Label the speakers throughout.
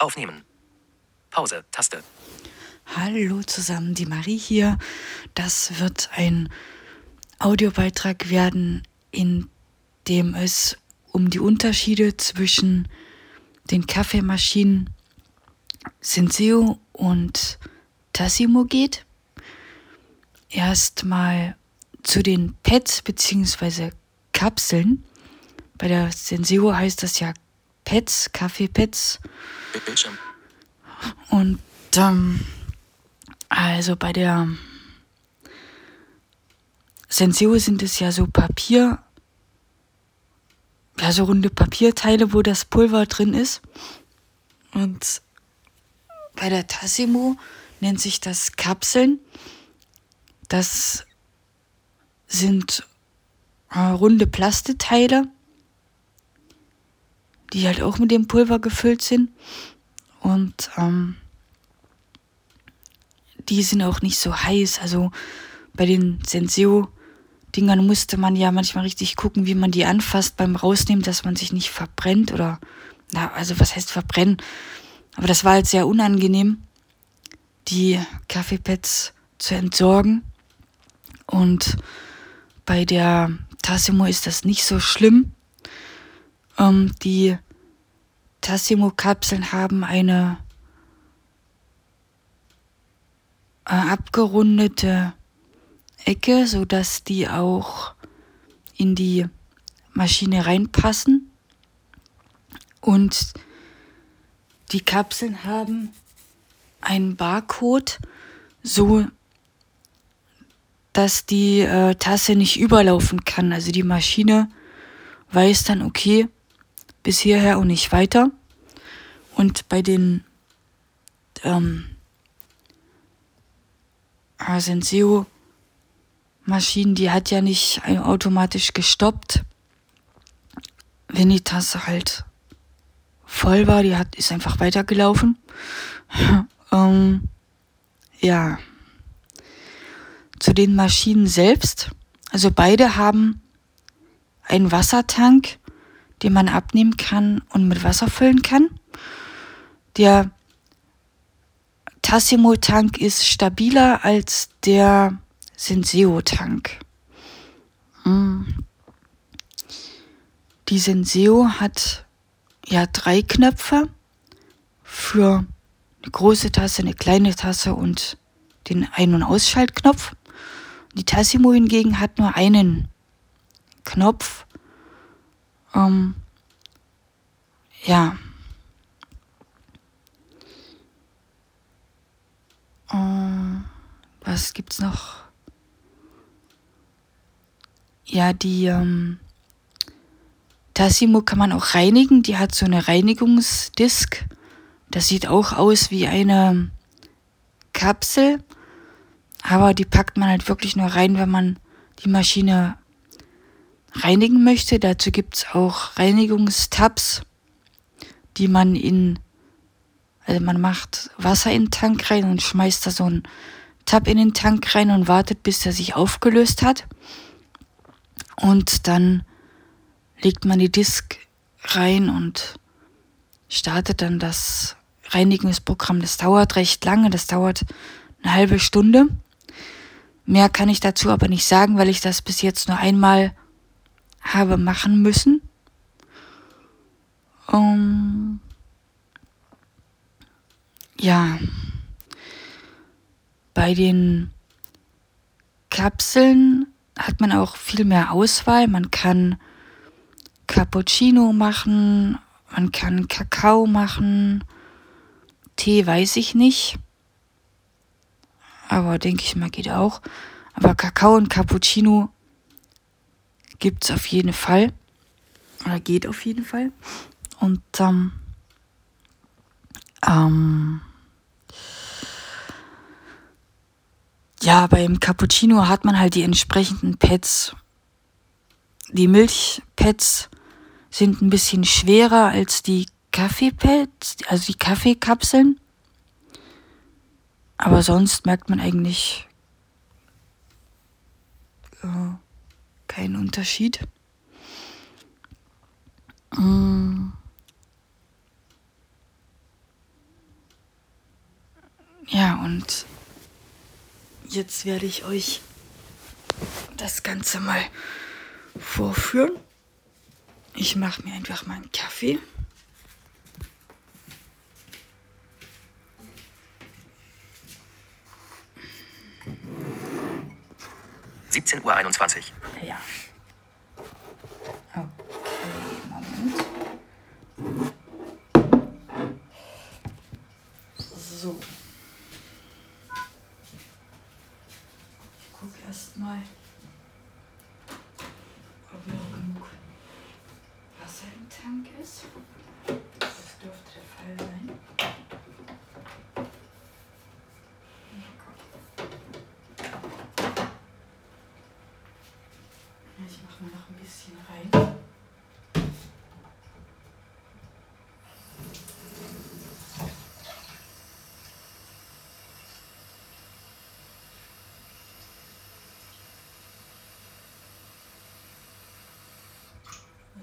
Speaker 1: Aufnehmen. Pause. Taste.
Speaker 2: Hallo zusammen, die Marie hier. Das wird ein Audiobeitrag werden, in dem es um die Unterschiede zwischen den Kaffeemaschinen Senseo und Tassimo geht. Erstmal zu den Pads bzw. Kapseln. Bei der Senseo heißt das ja Pads, Kaffeepads.
Speaker 1: Bildschirm.
Speaker 2: Und ähm, also bei der Senseo sind es ja so Papier, ja so runde Papierteile, wo das Pulver drin ist. Und bei der Tassimo nennt sich das Kapseln. Das sind äh, runde Plasteteile, die halt auch mit dem Pulver gefüllt sind. Und ähm, die sind auch nicht so heiß. Also bei den Senseo-Dingern musste man ja manchmal richtig gucken, wie man die anfasst beim Rausnehmen, dass man sich nicht verbrennt oder, na, also was heißt verbrennen? Aber das war halt sehr unangenehm, die Kaffeepads zu entsorgen. Und bei der Tassimo ist das nicht so schlimm. Ähm, die Tassimo-Kapseln haben eine äh, abgerundete Ecke, so dass die auch in die Maschine reinpassen. Und die Kapseln haben einen Barcode, so dass die äh, Tasse nicht überlaufen kann. Also die Maschine weiß dann, okay, bis hierher und nicht weiter. Und bei den ähm, Senseo Maschinen, die hat ja nicht automatisch gestoppt, wenn die Tasse halt voll war, die hat, ist einfach weitergelaufen. ähm, ja. Zu den Maschinen selbst. Also beide haben einen Wassertank, den man abnehmen kann und mit Wasser füllen kann. Der Tassimo-Tank ist stabiler als der Senseo-Tank. Hm. Die Senseo hat ja drei Knöpfe für eine große Tasse, eine kleine Tasse und den Ein- und Ausschaltknopf. Die Tassimo hingegen hat nur einen Knopf. Ähm, ja. Äh, was gibt's noch? Ja, die ähm, Tassimo kann man auch reinigen. Die hat so eine Reinigungsdisk. Das sieht auch aus wie eine Kapsel. Aber die packt man halt wirklich nur rein, wenn man die Maschine reinigen möchte. Dazu gibt's auch Reinigungstabs, die man in, also man macht Wasser in den Tank rein und schmeißt da so einen Tab in den Tank rein und wartet, bis er sich aufgelöst hat. Und dann legt man die Disk rein und startet dann das Reinigungsprogramm. Das dauert recht lange, das dauert eine halbe Stunde. Mehr kann ich dazu aber nicht sagen, weil ich das bis jetzt nur einmal habe machen müssen. Um, ja, bei den Kapseln hat man auch viel mehr Auswahl. Man kann Cappuccino machen, man kann Kakao machen, Tee weiß ich nicht. Aber denke ich mal, geht auch. Aber Kakao und Cappuccino gibt es auf jeden Fall. Oder geht auf jeden Fall. Und ähm, ähm, ja, beim Cappuccino hat man halt die entsprechenden Pads. Die Milchpads sind ein bisschen schwerer als die Kaffeepads, also die Kaffeekapseln. Aber sonst merkt man eigentlich äh, keinen Unterschied. Mm. Ja, und jetzt werde ich euch das Ganze mal vorführen. Ich mache mir einfach mal einen Kaffee.
Speaker 1: Siebzehn Uhr. einundzwanzig.
Speaker 2: Ja. Okay, Moment. So. Ich gucke erst mal, ob noch genug Wasser im Tank ist. Das dürfte der Fall sein. Ja, komm. Ich mache mal noch ein bisschen rein.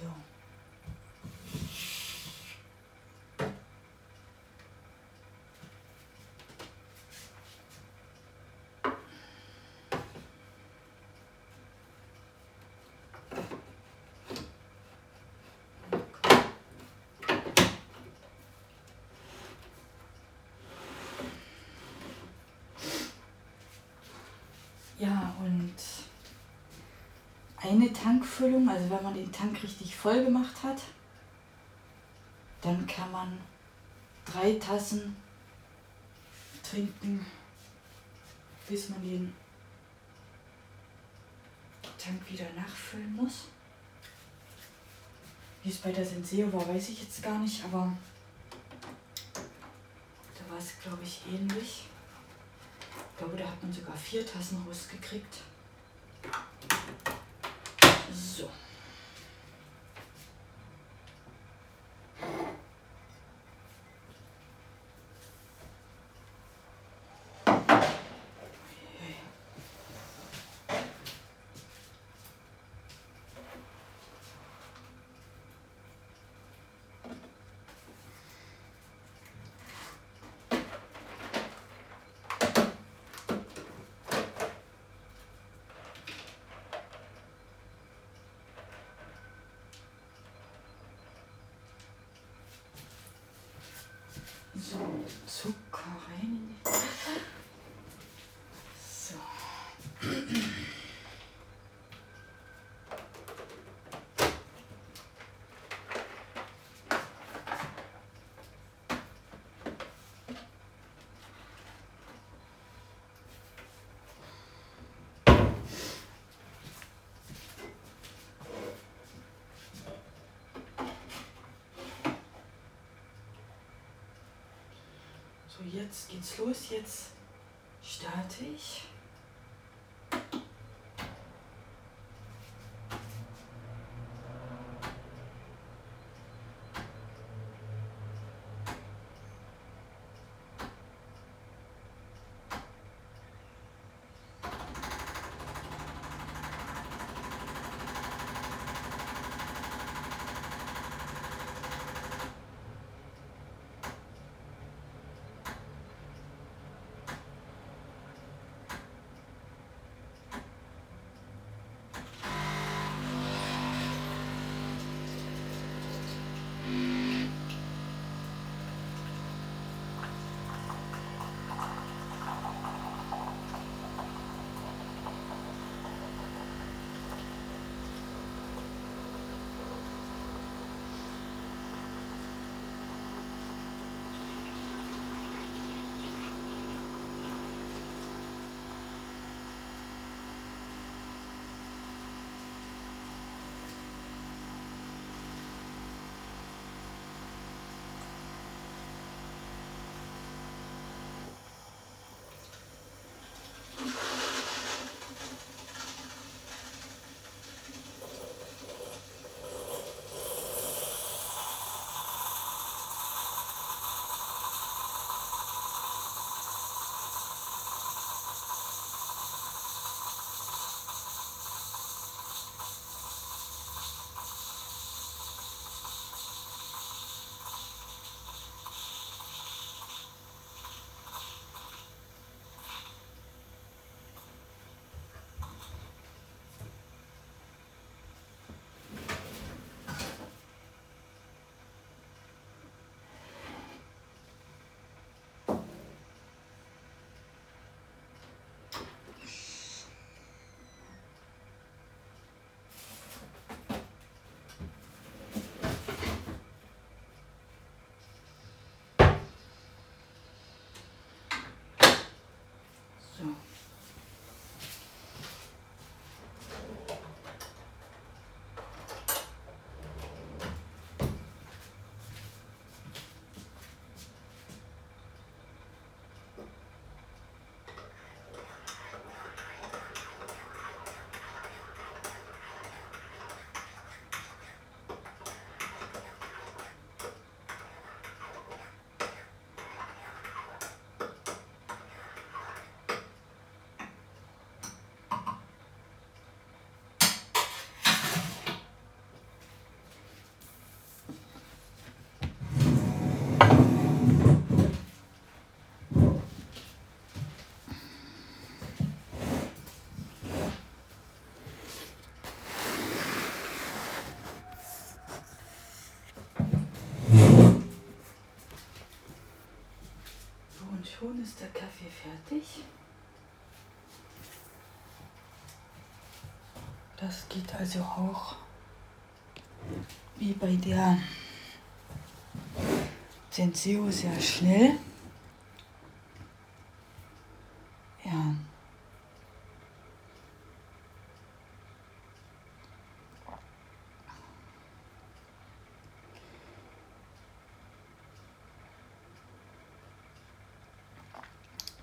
Speaker 2: So. Ja, und eine Tankfüllung, also wenn man den Tank richtig voll gemacht hat, dann kann man drei Tassen trinken, bis man den Tank wieder nachfüllen muss. Wie es bei der Senseo war, weiß ich jetzt gar nicht, aber da war es, glaube ich, ähnlich. Glaube, da hat man sogar vier Tassen rausgekriegt. So, rein Jetzt geht's los. Jetzt starte ich. So. Schon ist der Kaffee fertig. Das geht also auch wie bei der Senseo sehr schnell. Ja.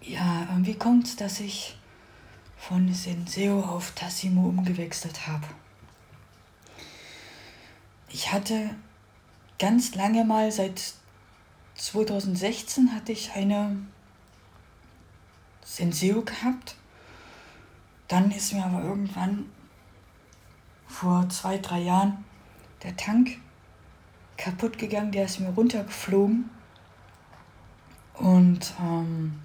Speaker 2: Ja, wie kommt es, dass ich von Senseo auf Tassimo umgewechselt habe? Ich hatte ganz lange mal, seit 2016 hatte ich eine Senseo gehabt. Dann ist mir aber irgendwann vor zwei, drei Jahren der Tank kaputt gegangen, der ist mir runtergeflogen. Und ähm,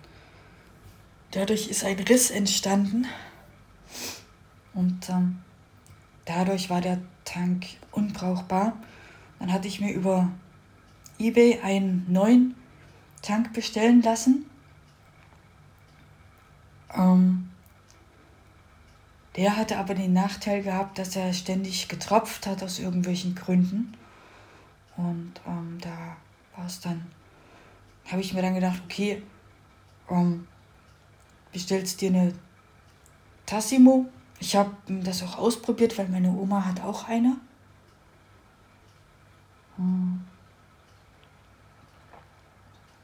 Speaker 2: dadurch ist ein Riss entstanden. Und ähm, dadurch war der Tank unbrauchbar. Dann hatte ich mir über eBay einen neuen Tank bestellen lassen. Ähm, der hatte aber den Nachteil gehabt, dass er ständig getropft hat aus irgendwelchen Gründen. Und ähm, da war es dann, habe ich mir dann gedacht, okay, ähm, bestellst dir eine Tassimo. Ich habe das auch ausprobiert, weil meine Oma hat auch eine. Hm.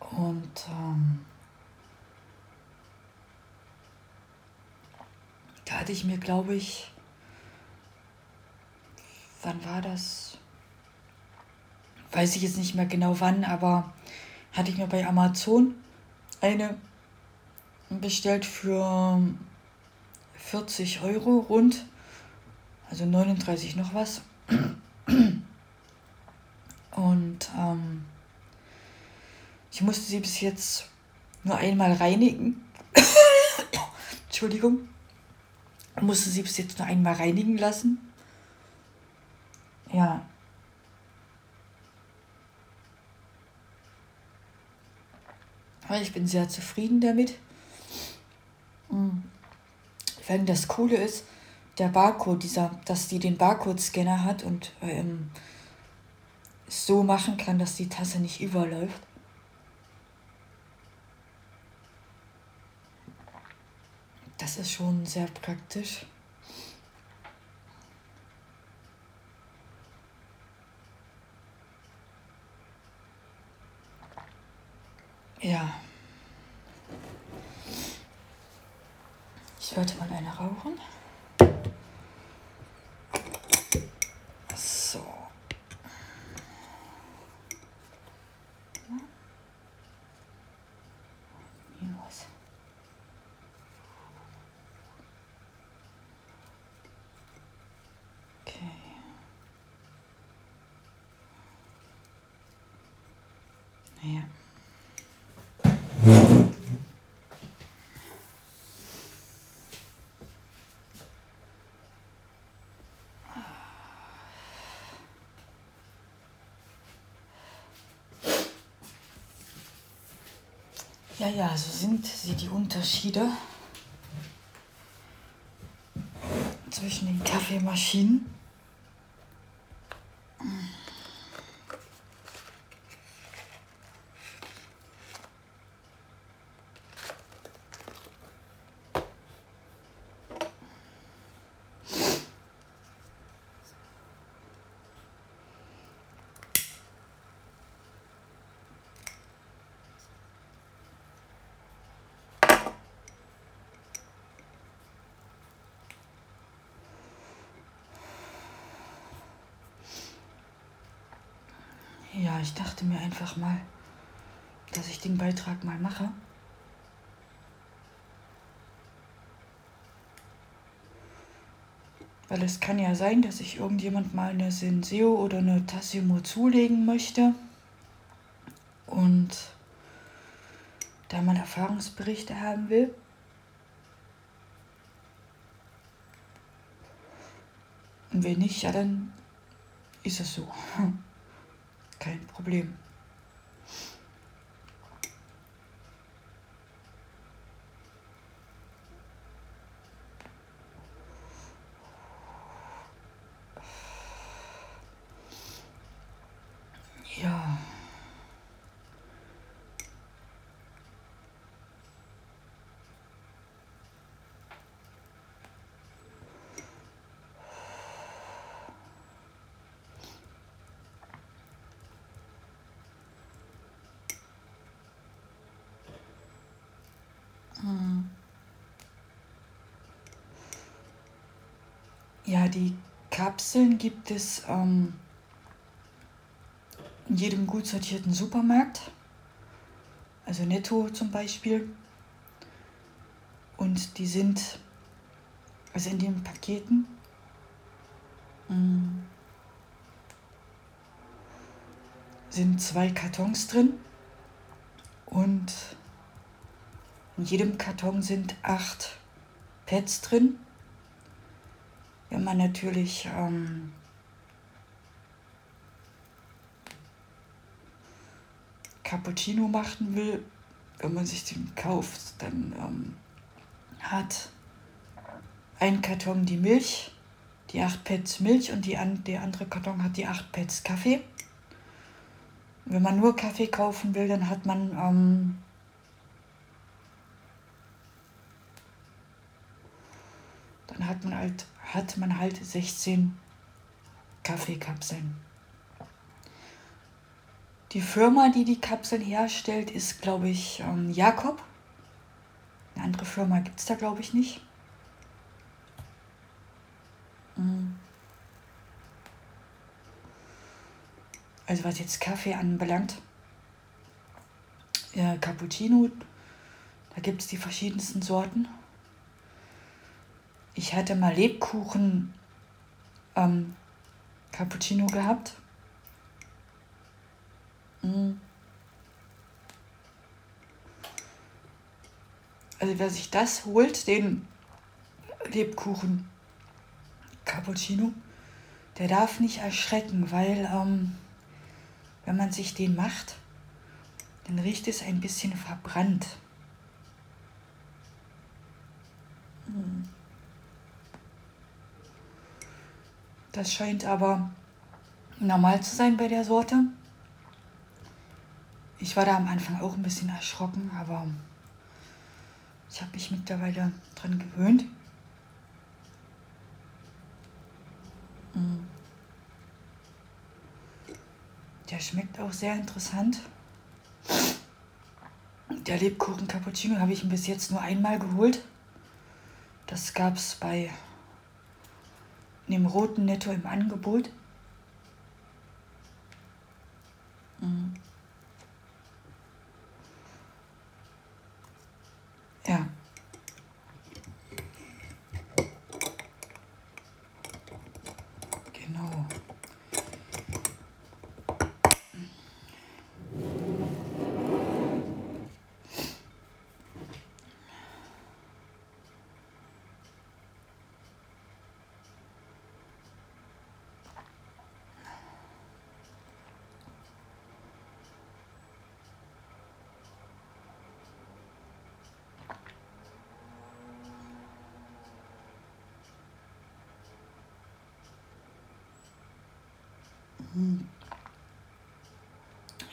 Speaker 2: Und ähm, da hatte ich mir, glaube ich, wann war das? Weiß ich jetzt nicht mehr genau wann, aber hatte ich mir bei Amazon eine bestellt für 40 Euro rund, also 39 noch was. Und ähm, ich musste sie bis jetzt nur einmal reinigen. Entschuldigung. Musste sie bis jetzt nur einmal reinigen lassen. Ja. Aber ich bin sehr zufrieden damit. Hm. Wenn das Coole ist, der Barcode, dieser, dass die den Barcode-Scanner hat und ähm, so machen kann, dass die Tasse nicht überläuft. Das ist schon sehr praktisch. Ja. Ich wollte mal eine rauchen. So. Okay. Ja. Ja, ja, so sind sie die Unterschiede zwischen den Kaffeemaschinen. Ja, ich dachte mir einfach mal, dass ich den Beitrag mal mache. Weil es kann ja sein, dass sich irgendjemand mal eine Senseo oder eine Tassimo zulegen möchte. Und da man Erfahrungsberichte haben will. Und wenn nicht, ja, dann ist es so. Kein Problem. Ja. Ja, die Kapseln gibt es ähm, in jedem gut sortierten Supermarkt. Also Netto zum Beispiel. Und die sind, also in den Paketen, mm, sind zwei Kartons drin. Und in jedem Karton sind acht Pads drin. Wenn man natürlich ähm, Cappuccino machen will, wenn man sich den kauft, dann ähm, hat ein Karton die Milch, die 8 Pads Milch und die an, der andere Karton hat die 8 Pads Kaffee. Wenn man nur Kaffee kaufen will, dann hat man ähm, dann hat man halt hat man halt 16 Kaffeekapseln. Die Firma, die die Kapseln herstellt, ist, glaube ich, ähm, Jakob. Eine andere Firma gibt es da, glaube ich, nicht. Mm. Also was jetzt Kaffee anbelangt, äh, Cappuccino, da gibt es die verschiedensten Sorten. Ich hatte mal Lebkuchen ähm, Cappuccino gehabt. Mm. Also wer sich das holt, den Lebkuchen Cappuccino, der darf nicht erschrecken, weil ähm, wenn man sich den macht, dann riecht es ein bisschen verbrannt. Mm. Das scheint aber normal zu sein bei der Sorte. Ich war da am Anfang auch ein bisschen erschrocken, aber ich habe mich mittlerweile dran gewöhnt. Mm. Der schmeckt auch sehr interessant. Der Lebkuchen Cappuccino habe ich bis jetzt nur einmal geholt. Das gab es bei dem roten Netto im Angebot. Mhm. Ja. Genau.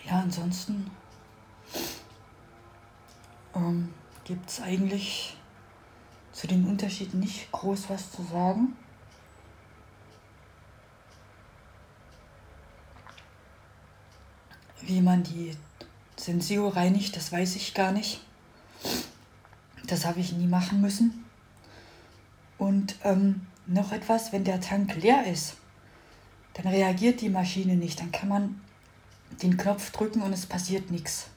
Speaker 2: Ja, ansonsten ähm, gibt es eigentlich zu den Unterschieden nicht groß was zu sagen. Wie man die Sensio reinigt, das weiß ich gar nicht. Das habe ich nie machen müssen. Und ähm, noch etwas, wenn der Tank leer ist, dann reagiert die Maschine nicht. Dann kann man den Knopf drücken und es passiert nichts.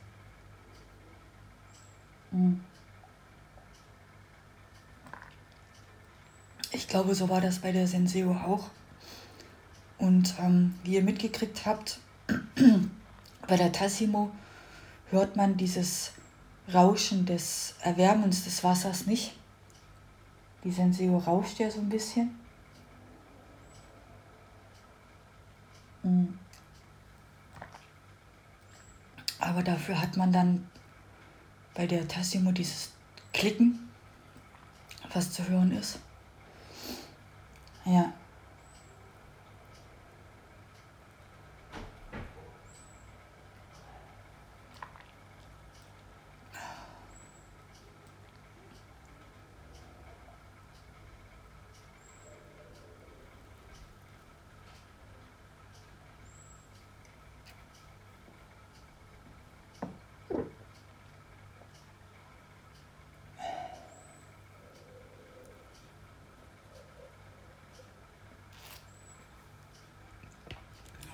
Speaker 2: Hm. Ich glaube, so war das bei der Senseo auch. Und ähm, wie ihr mitgekriegt habt, bei der Tassimo hört man dieses Rauschen des Erwärmens des Wassers nicht. Die Senseo rauscht ja so ein bisschen. Aber dafür hat man dann bei der Tassimo dieses Klicken, was zu hören ist. Ja.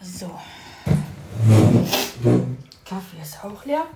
Speaker 2: So. Kaffee ist auch leer.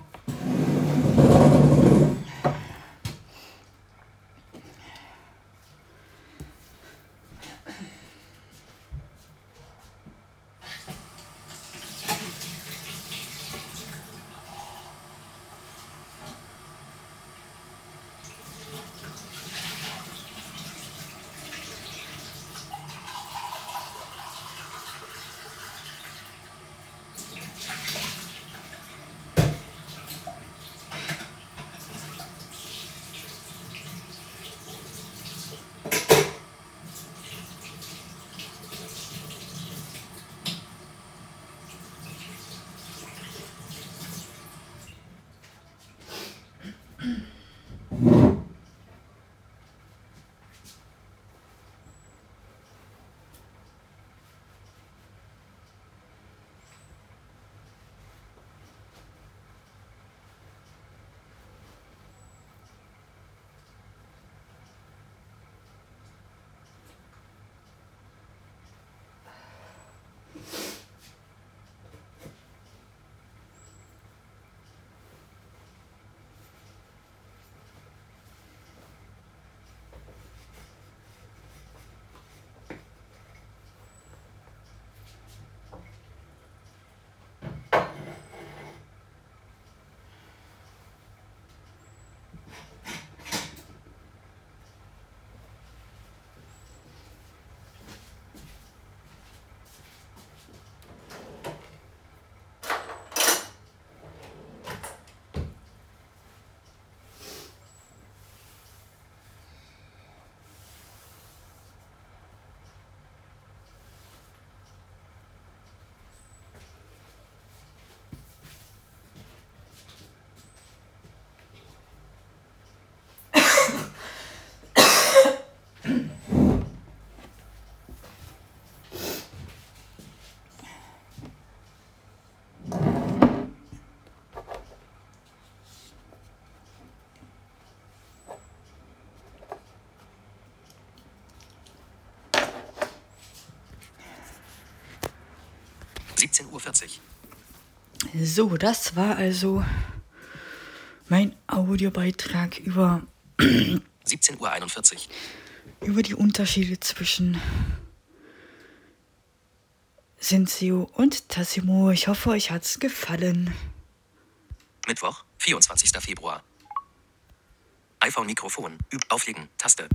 Speaker 1: 17.40
Speaker 2: Uhr. So, das war also mein Audiobeitrag über
Speaker 1: 17.41 Uhr.
Speaker 2: Über die Unterschiede zwischen Senseo und Tassimo. Ich hoffe, euch hat's gefallen.
Speaker 1: Mittwoch, 24. Februar. iPhone-Mikrofon. Auflegen. Taste.